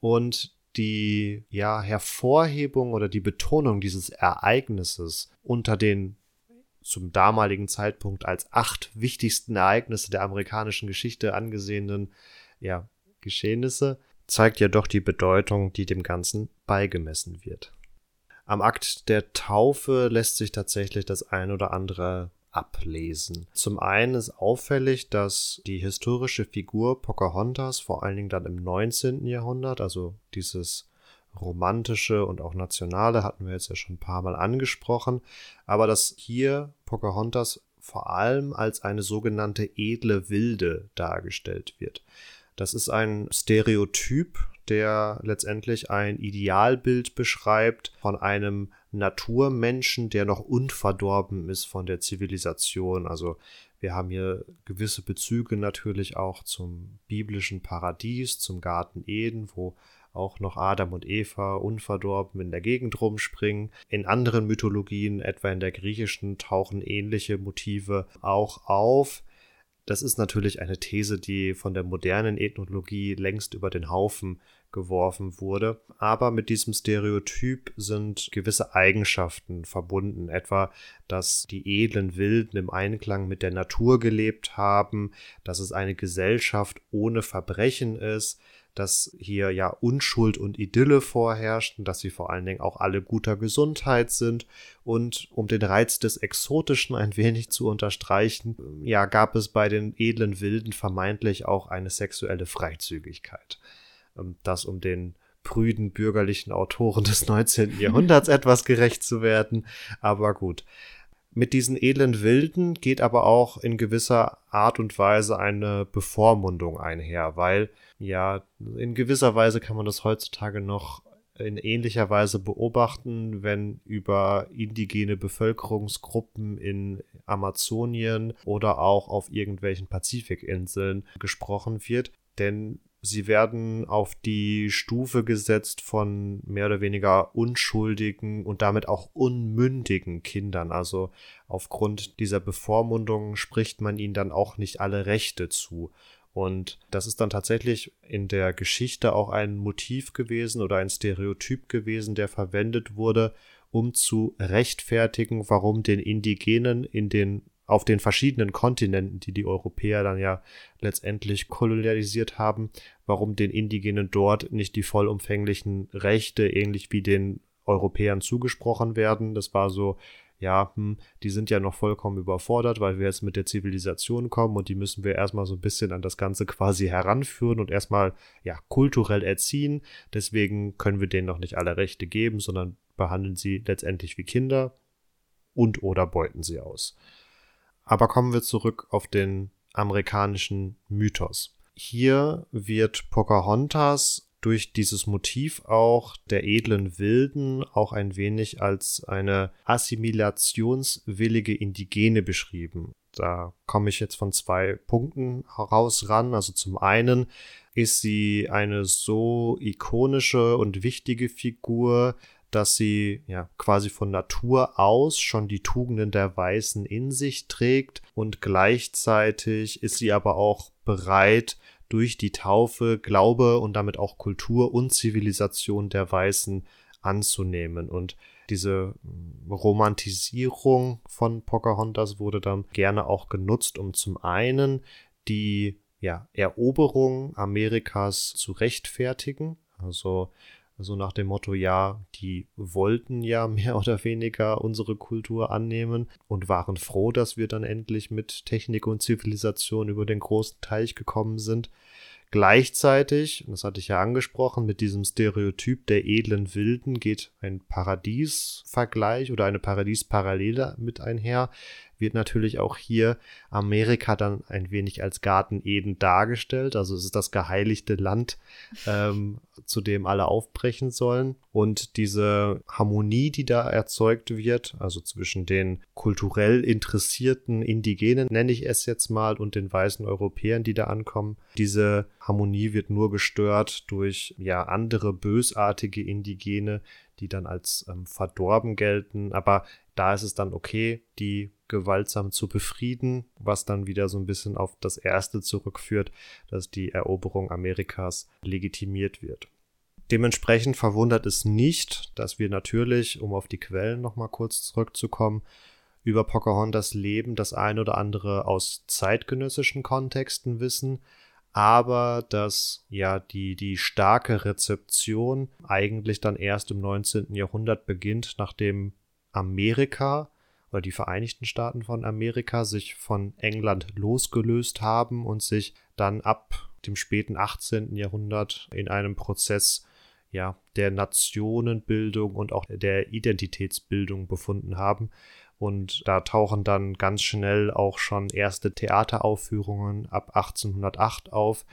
Und die ja, Hervorhebung oder die Betonung dieses Ereignisses unter den zum damaligen Zeitpunkt als acht wichtigsten Ereignisse der amerikanischen Geschichte angesehenen ja, Geschehnisse zeigt ja doch die Bedeutung, die dem Ganzen beigemessen wird. Am Akt der Taufe lässt sich tatsächlich das ein oder andere ablesen. Zum einen ist auffällig, dass die historische Figur Pocahontas vor allen Dingen dann im 19. Jahrhundert, also dieses romantische und auch nationale hatten wir jetzt ja schon ein paar Mal angesprochen, aber dass hier Pocahontas vor allem als eine sogenannte edle Wilde dargestellt wird. Das ist ein Stereotyp, der letztendlich ein Idealbild beschreibt von einem Naturmenschen, der noch unverdorben ist von der Zivilisation. Also wir haben hier gewisse Bezüge natürlich auch zum biblischen Paradies, zum Garten Eden, wo auch noch Adam und Eva unverdorben in der Gegend rumspringen. In anderen Mythologien, etwa in der griechischen, tauchen ähnliche Motive auch auf. Das ist natürlich eine These, die von der modernen Ethnologie längst über den Haufen geworfen wurde. Aber mit diesem Stereotyp sind gewisse Eigenschaften verbunden, etwa, dass die edlen Wilden im Einklang mit der Natur gelebt haben, dass es eine Gesellschaft ohne Verbrechen ist, dass hier ja Unschuld und Idylle vorherrschen, dass sie vor allen Dingen auch alle guter Gesundheit sind und um den Reiz des Exotischen ein wenig zu unterstreichen, ja, gab es bei den edlen Wilden vermeintlich auch eine sexuelle Freizügigkeit. Ähm, das um den prüden bürgerlichen Autoren des 19. Jahrhunderts [LAUGHS] etwas gerecht zu werden, aber gut. Mit diesen edlen Wilden geht aber auch in gewisser Art und Weise eine Bevormundung einher, weil ja, in gewisser Weise kann man das heutzutage noch in ähnlicher Weise beobachten, wenn über indigene Bevölkerungsgruppen in Amazonien oder auch auf irgendwelchen Pazifikinseln gesprochen wird. Denn sie werden auf die Stufe gesetzt von mehr oder weniger unschuldigen und damit auch unmündigen Kindern. Also aufgrund dieser Bevormundung spricht man ihnen dann auch nicht alle Rechte zu. Und das ist dann tatsächlich in der Geschichte auch ein Motiv gewesen oder ein Stereotyp gewesen, der verwendet wurde, um zu rechtfertigen, warum den Indigenen in den auf den verschiedenen Kontinenten, die die Europäer dann ja letztendlich kolonialisiert haben, warum den Indigenen dort nicht die vollumfänglichen Rechte ähnlich wie den Europäern zugesprochen werden. Das war so, ja, hm, die sind ja noch vollkommen überfordert, weil wir jetzt mit der Zivilisation kommen und die müssen wir erstmal so ein bisschen an das Ganze quasi heranführen und erstmal, ja, kulturell erziehen. Deswegen können wir denen noch nicht alle Rechte geben, sondern behandeln sie letztendlich wie Kinder und oder beuten sie aus. Aber kommen wir zurück auf den amerikanischen Mythos. Hier wird Pocahontas durch dieses Motiv auch der edlen Wilden auch ein wenig als eine assimilationswillige Indigene beschrieben. Da komme ich jetzt von zwei Punkten heraus ran. Also zum einen ist sie eine so ikonische und wichtige Figur, dass sie ja quasi von Natur aus schon die Tugenden der Weißen in sich trägt und gleichzeitig ist sie aber auch bereit, durch die Taufe Glaube und damit auch Kultur und Zivilisation der Weißen anzunehmen. Und diese Romantisierung von Pocahontas wurde dann gerne auch genutzt, um zum einen die ja, Eroberung Amerikas zu rechtfertigen. Also so nach dem Motto, ja, die wollten ja [LAUGHS] mehr oder weniger unsere Kultur annehmen und waren froh, dass wir dann endlich mit Technik und Zivilisation über den großen Teich gekommen sind. Gleichzeitig, das hatte ich ja angesprochen, mit diesem Stereotyp der edlen Wilden geht ein Paradiesvergleich oder eine Paradiesparallele mit einher, wird natürlich auch hier Amerika dann ein wenig als Garten Eden dargestellt. Also es ist das geheiligte Land, ähm, zu dem alle aufbrechen sollen. Und diese Harmonie, die da erzeugt wird, also zwischen den kulturell interessierten Indigenen, nenne ich es jetzt mal, und den weißen Europäern, die da ankommen, diese Harmonie wird nur gestört durch ja andere bösartige Indigene, die dann als ähm, verdorben gelten. Aber da ist es dann okay, die gewaltsam zu befrieden, was dann wieder so ein bisschen auf das erste zurückführt, dass die Eroberung Amerikas legitimiert wird. Dementsprechend verwundert es nicht, dass wir natürlich, um auf die Quellen nochmal kurz zurückzukommen, über Pocahontas Leben das ein oder andere aus zeitgenössischen Kontexten wissen, aber dass ja die, die starke Rezeption eigentlich dann erst im 19. Jahrhundert beginnt, nachdem Amerika oder die Vereinigten Staaten von Amerika sich von England losgelöst haben und sich dann ab dem späten 18. Jahrhundert in einem Prozess ja, der Nationenbildung und auch der Identitätsbildung befunden haben. Und da tauchen dann ganz schnell auch schon erste Theateraufführungen ab 1808 auf.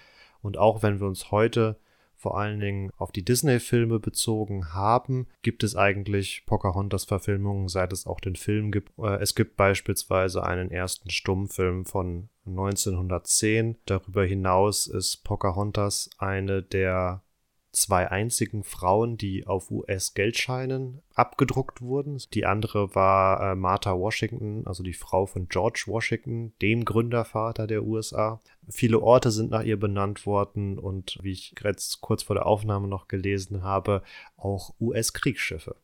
Und auch wenn wir uns heute vor allen Dingen auf die Disney-Filme bezogen haben, gibt es eigentlich Pocahontas-Verfilmungen, seit es auch den Film gibt. Äh, es gibt beispielsweise einen ersten Stummfilm von 1910. Darüber hinaus ist Pocahontas eine der zwei einzigen Frauen, die auf US-Geldscheinen abgedruckt wurden. Die andere war äh, Martha Washington, also die Frau von George Washington, dem Gründervater der USA. Viele Orte sind nach ihr benannt worden und wie ich jetzt kurz vor der Aufnahme noch gelesen habe, auch US-Kriegsschiffe.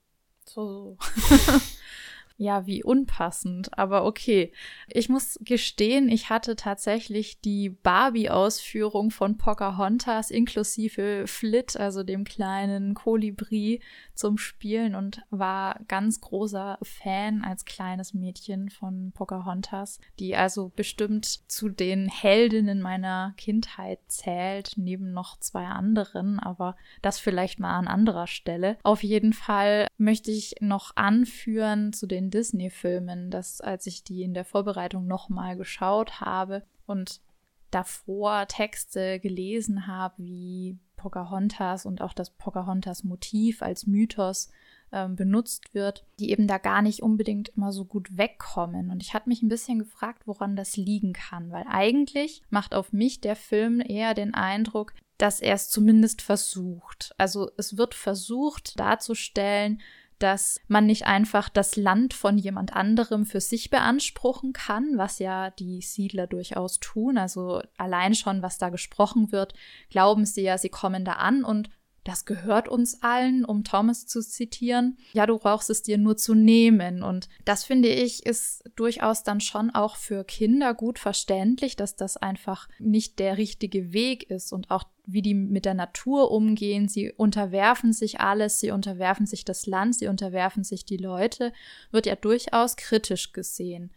So. [LAUGHS] [LAUGHS] Ja, wie unpassend, aber okay. Ich muss gestehen, ich hatte tatsächlich die Barbie-Ausführung von Pocahontas inklusive Flit, also dem kleinen Kolibri, zum Spielen und war ganz großer Fan als kleines Mädchen von Pocahontas, die also bestimmt zu den Heldinnen meiner Kindheit zählt, neben noch zwei anderen, aber das vielleicht mal an anderer Stelle. Auf jeden Fall möchte ich noch anführen zu den Disney-Filmen, dass als ich die in der Vorbereitung nochmal geschaut habe und davor Texte gelesen habe, wie Pocahontas und auch das Pocahontas-Motiv als Mythos ähm, benutzt wird, die eben da gar nicht unbedingt immer so gut wegkommen. Und ich hatte mich ein bisschen gefragt, woran das liegen kann, weil eigentlich macht auf mich der Film eher den Eindruck, dass er es zumindest versucht. Also es wird versucht darzustellen, dass man nicht einfach das Land von jemand anderem für sich beanspruchen kann, was ja die Siedler durchaus tun. Also allein schon, was da gesprochen wird, glauben sie ja, sie kommen da an und das gehört uns allen, um Thomas zu zitieren. Ja, du brauchst es dir nur zu nehmen. Und das finde ich ist durchaus dann schon auch für Kinder gut verständlich, dass das einfach nicht der richtige Weg ist und auch wie die mit der Natur umgehen. Sie unterwerfen sich alles, sie unterwerfen sich das Land, sie unterwerfen sich die Leute, wird ja durchaus kritisch gesehen.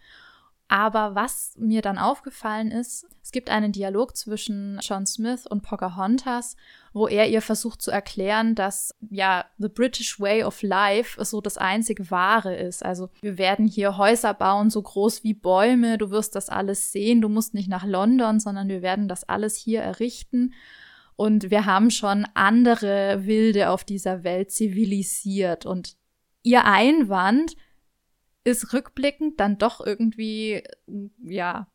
Aber was mir dann aufgefallen ist, es gibt einen Dialog zwischen John Smith und Pocahontas, wo er ihr versucht zu erklären, dass ja the British way of life so das einzige wahre ist. Also wir werden hier Häuser bauen, so groß wie Bäume, du wirst das alles sehen, du musst nicht nach London, sondern wir werden das alles hier errichten. Und wir haben schon andere Wilde auf dieser Welt zivilisiert. Und ihr Einwand, ist rückblickend dann doch irgendwie, ja,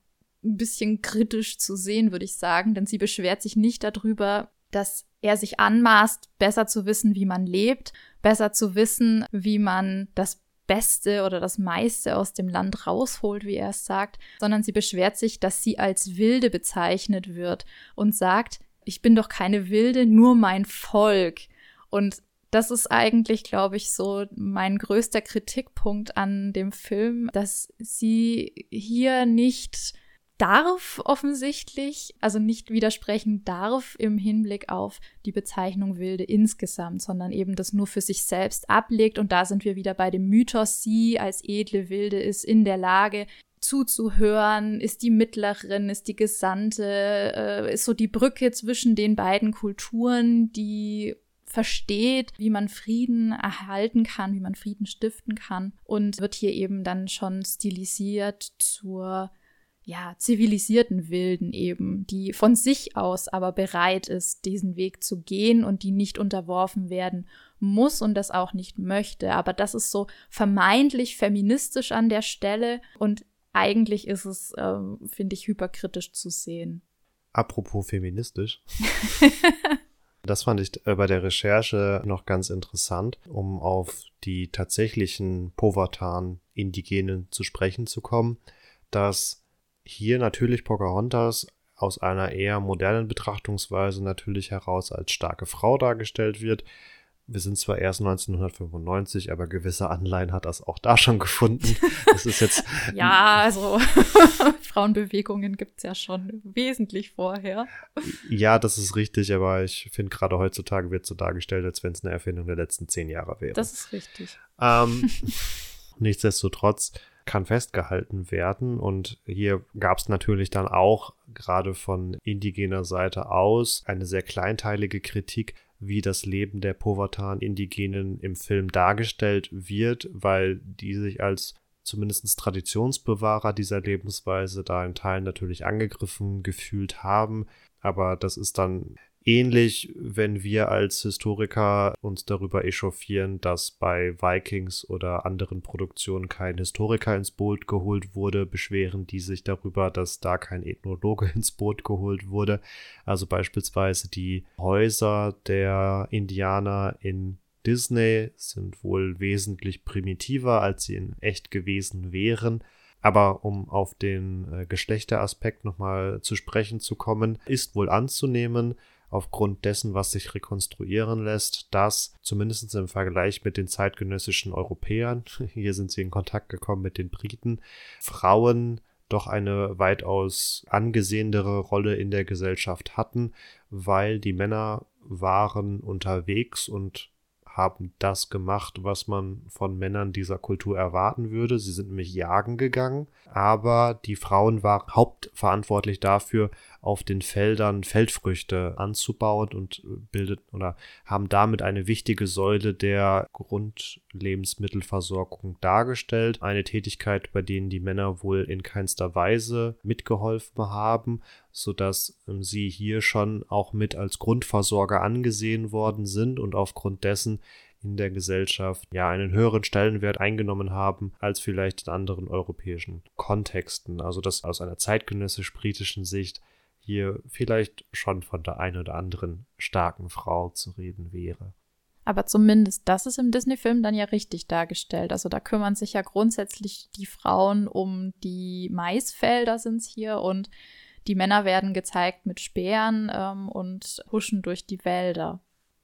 ein bisschen kritisch zu sehen, würde ich sagen, denn sie beschwert sich nicht darüber, dass er sich anmaßt, besser zu wissen, wie man lebt, besser zu wissen, wie man das Beste oder das meiste aus dem Land rausholt, wie er es sagt, sondern sie beschwert sich, dass sie als Wilde bezeichnet wird und sagt, ich bin doch keine Wilde, nur mein Volk. Und das ist eigentlich, glaube ich, so mein größter Kritikpunkt an dem Film, dass sie hier nicht darf offensichtlich, also nicht widersprechen darf im Hinblick auf die Bezeichnung Wilde insgesamt, sondern eben das nur für sich selbst ablegt. Und da sind wir wieder bei dem Mythos, sie als edle Wilde ist in der Lage, zuzuhören, ist die Mittlerin, ist die Gesandte, äh, ist so die Brücke zwischen den beiden Kulturen, die versteht, wie man Frieden erhalten kann, wie man Frieden stiften kann und wird hier eben dann schon stilisiert zur ja, zivilisierten Wilden eben, die von sich aus aber bereit ist, diesen Weg zu gehen und die nicht unterworfen werden muss und das auch nicht möchte. Aber das ist so vermeintlich feministisch an der Stelle und eigentlich ist es, äh, finde ich, hyperkritisch zu sehen. Apropos feministisch. [LAUGHS] Das fand ich äh, bei der Recherche noch ganz interessant, um auf die tatsächlichen Powhatan-Indigenen zu sprechen zu kommen, dass hier natürlich Pocahontas aus einer eher modernen Betrachtungsweise natürlich heraus als starke Frau dargestellt wird, wir sind zwar erst 1995, aber gewisse Anleihen hat das auch da schon gefunden. Das ist jetzt. [LAUGHS] ja, also [LAUGHS] Frauenbewegungen gibt es ja schon wesentlich vorher. Ja, das ist richtig, aber ich finde gerade heutzutage wird so dargestellt, als wenn es eine Erfindung der letzten zehn Jahre wäre. Das ist richtig. Ähm, [LAUGHS] nichtsdestotrotz kann festgehalten werden. Und hier gab es natürlich dann auch gerade von indigener Seite aus eine sehr kleinteilige Kritik, wie das Leben der Powhatan-Indigenen im Film dargestellt wird, weil die sich als zumindest Traditionsbewahrer dieser Lebensweise da in Teilen natürlich angegriffen gefühlt haben. Aber das ist dann Ähnlich, wenn wir als Historiker uns darüber echauffieren, dass bei Vikings oder anderen Produktionen kein Historiker ins Boot geholt wurde, beschweren die sich darüber, dass da kein Ethnologe [LAUGHS] ins Boot geholt wurde. Also beispielsweise die Häuser der Indianer in Disney sind wohl wesentlich primitiver, als sie in echt gewesen wären. Aber um auf den äh, Geschlechteraspekt nochmal zu sprechen zu kommen, ist wohl anzunehmen, aufgrund dessen, was sich rekonstruieren lässt, dass zumindest im Vergleich mit den zeitgenössischen Europäern, [LAUGHS] hier sind sie in Kontakt gekommen mit den Briten, Frauen doch eine weitaus angesehenere Rolle in der Gesellschaft hatten, weil die Männer waren unterwegs und haben das gemacht, was man von Männern dieser Kultur erwarten würde. Sie sind nämlich jagen gegangen, aber die Frauen waren hauptverantwortlich dafür, auf den Feldern Feldfrüchte anzubauen und bildet oder haben damit eine wichtige Säule der Grundlebensmittelversorgung dargestellt. Eine Tätigkeit, bei denen die Männer wohl in keinster Weise mitgeholfen haben, sodass ähm, sie hier schon auch mit als Grundversorger angesehen worden sind und aufgrund dessen in der Gesellschaft ja einen höheren Stellenwert eingenommen haben als vielleicht in anderen europäischen Kontexten. Also dass aus einer zeitgenössisch-britischen Sicht hier vielleicht schon von der einen oder anderen starken Frau zu reden wäre. Aber zumindest das ist im Disney-Film dann ja richtig dargestellt. Also da kümmern sich ja grundsätzlich die Frauen um die Maisfelder sind es hier und die Männer werden gezeigt mit Speeren ähm, und huschen durch die Wälder.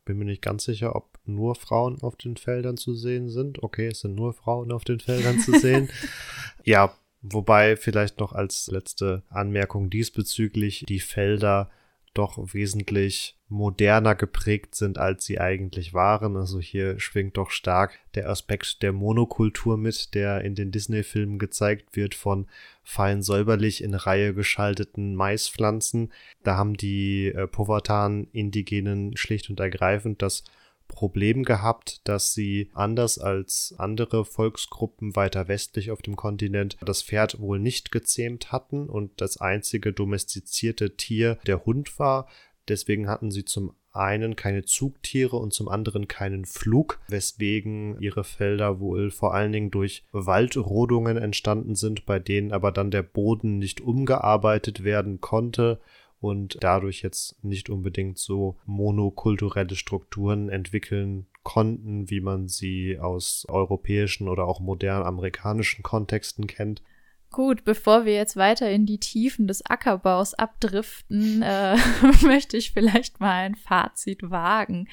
bin mir nicht ganz sicher, ob nur Frauen auf den Feldern zu sehen sind. Okay, es sind nur Frauen auf den Feldern zu sehen. [LAUGHS] ja, wobei vielleicht noch als letzte Anmerkung diesbezüglich die Felder doch wesentlich moderner geprägt sind, als sie eigentlich waren. Also hier schwingt doch stark der Aspekt der Monokultur mit, der in den Disney-Filmen gezeigt wird von fein säuberlich in Reihe geschalteten Maispflanzen. Da haben die äh, Powhatan-Indigenen schlicht und ergreifend das Problem gehabt, dass sie anders als andere Volksgruppen weiter westlich auf dem Kontinent das Pferd wohl nicht gezähmt hatten und das einzige domestizierte Tier der Hund war. Deswegen hatten sie zum einen keine Zugtiere und zum anderen keinen Flug, weswegen ihre Felder wohl vor allen Dingen durch Waldrodungen entstanden sind, bei denen aber dann der Boden nicht umgearbeitet werden konnte und dadurch jetzt nicht unbedingt so monokulturelle Strukturen entwickeln konnten, wie man sie aus europäischen oder auch modernen amerikanischen Kontexten kennt. Gut, bevor wir jetzt weiter in die Tiefen des Ackerbaus abdriften, [LAUGHS] äh, möchte ich vielleicht mal ein Fazit wagen.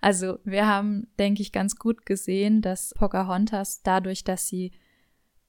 Also wir haben, denke ich, ganz gut gesehen, dass Pocahontas dadurch, dass sie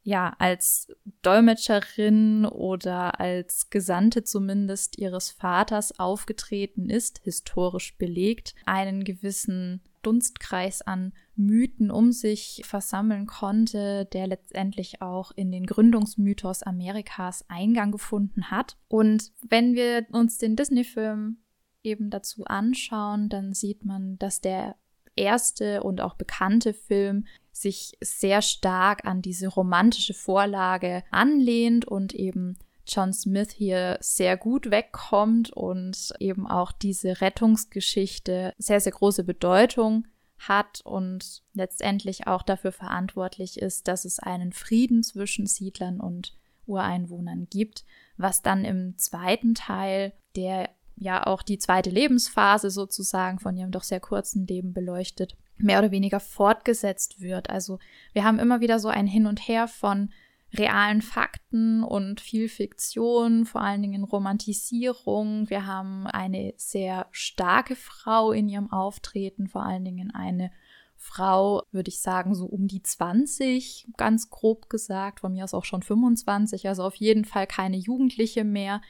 ja als Dolmetscherin oder als Gesandte zumindest ihres Vaters aufgetreten ist, historisch belegt, einen gewissen Dunstkreis an Mythen um sich versammeln konnte, der letztendlich auch in den Gründungsmythos Amerikas Eingang gefunden hat. Und wenn wir uns den Disney-Film eben dazu anschauen, dann sieht man, dass der erste und auch bekannte Film sich sehr stark an diese romantische Vorlage anlehnt und eben John Smith hier sehr gut wegkommt und eben auch diese Rettungsgeschichte sehr, sehr große Bedeutung hat und letztendlich auch dafür verantwortlich ist, dass es einen Frieden zwischen Siedlern und Ureinwohnern gibt, was dann im zweiten Teil, der ja auch die zweite Lebensphase sozusagen von ihrem doch sehr kurzen Leben beleuchtet, mehr oder weniger fortgesetzt wird. Also wir haben immer wieder so ein Hin und Her von realen Fakten und viel Fiktion, vor allen Dingen Romantisierung. Wir haben eine sehr starke Frau in ihrem Auftreten, vor allen Dingen eine Frau, würde ich sagen, so um die 20, ganz grob gesagt, von mir aus auch schon 25, also auf jeden Fall keine Jugendliche mehr,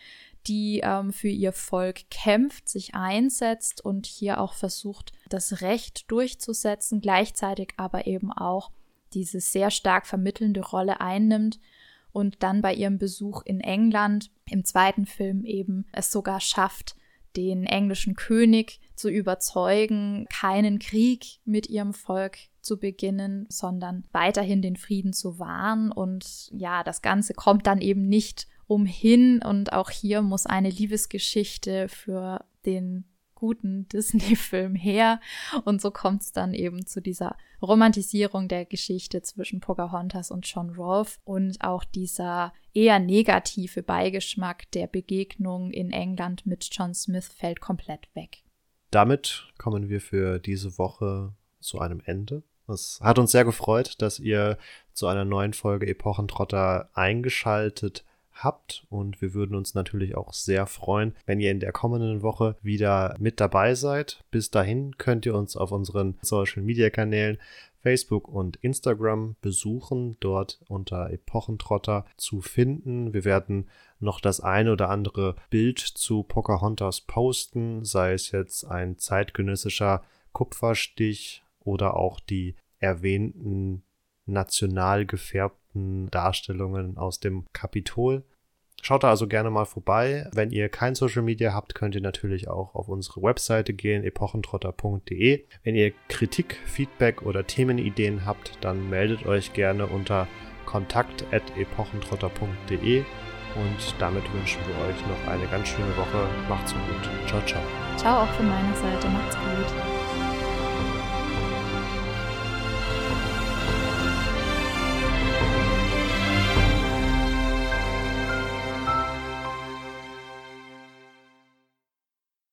die ähm, für ihr Volk kämpft, sich einsetzt und hier auch versucht, das Recht durchzusetzen, gleichzeitig aber eben auch diese sehr stark vermittelnde Rolle einnimmt und dann bei ihrem Besuch in England im zweiten Film eben es sogar schafft, den englischen König zu überzeugen, keinen Krieg mit ihrem Volk zu beginnen, sondern weiterhin den Frieden zu wahren. Und ja, das Ganze kommt dann eben nicht umhin und auch hier muss eine Liebesgeschichte für den guten Disney-Film her. Und so kommt es dann eben zu dieser Romantisierung der Geschichte zwischen Pocahontas und John Rolfe und auch dieser eher negative Beigeschmack der Begegnung in England mit John Smith fällt komplett weg. Damit kommen wir für diese Woche zu einem Ende. Es hat uns sehr gefreut, dass ihr zu einer neuen Folge Epochentrotter eingeschaltet habt. Und wir würden uns natürlich auch sehr freuen, wenn ihr in der kommenden Woche wieder mit dabei seid. Bis dahin könnt ihr uns auf unseren Social-Media-Kanälen Facebook und Instagram besuchen, dort unter Epochentrotter zu finden. Wir werden noch das eine oder andere Bild zu Pocahontas posten, sei es jetzt ein zeitgenössischer Kupferstich oder auch die erwähnten national gefärbten Darstellungen aus dem Kapitol. Schaut da also gerne mal vorbei. Wenn ihr kein Social Media habt, könnt ihr natürlich auch auf unsere Webseite gehen, epochentrotter.de. Wenn ihr Kritik, Feedback oder Themenideen habt, dann meldet euch gerne unter kontakt.epochentrotter.de und damit wünschen wir euch noch eine ganz schöne Woche. Macht's gut. Ciao, ciao. Ciao auch von meiner Seite. Macht's gut.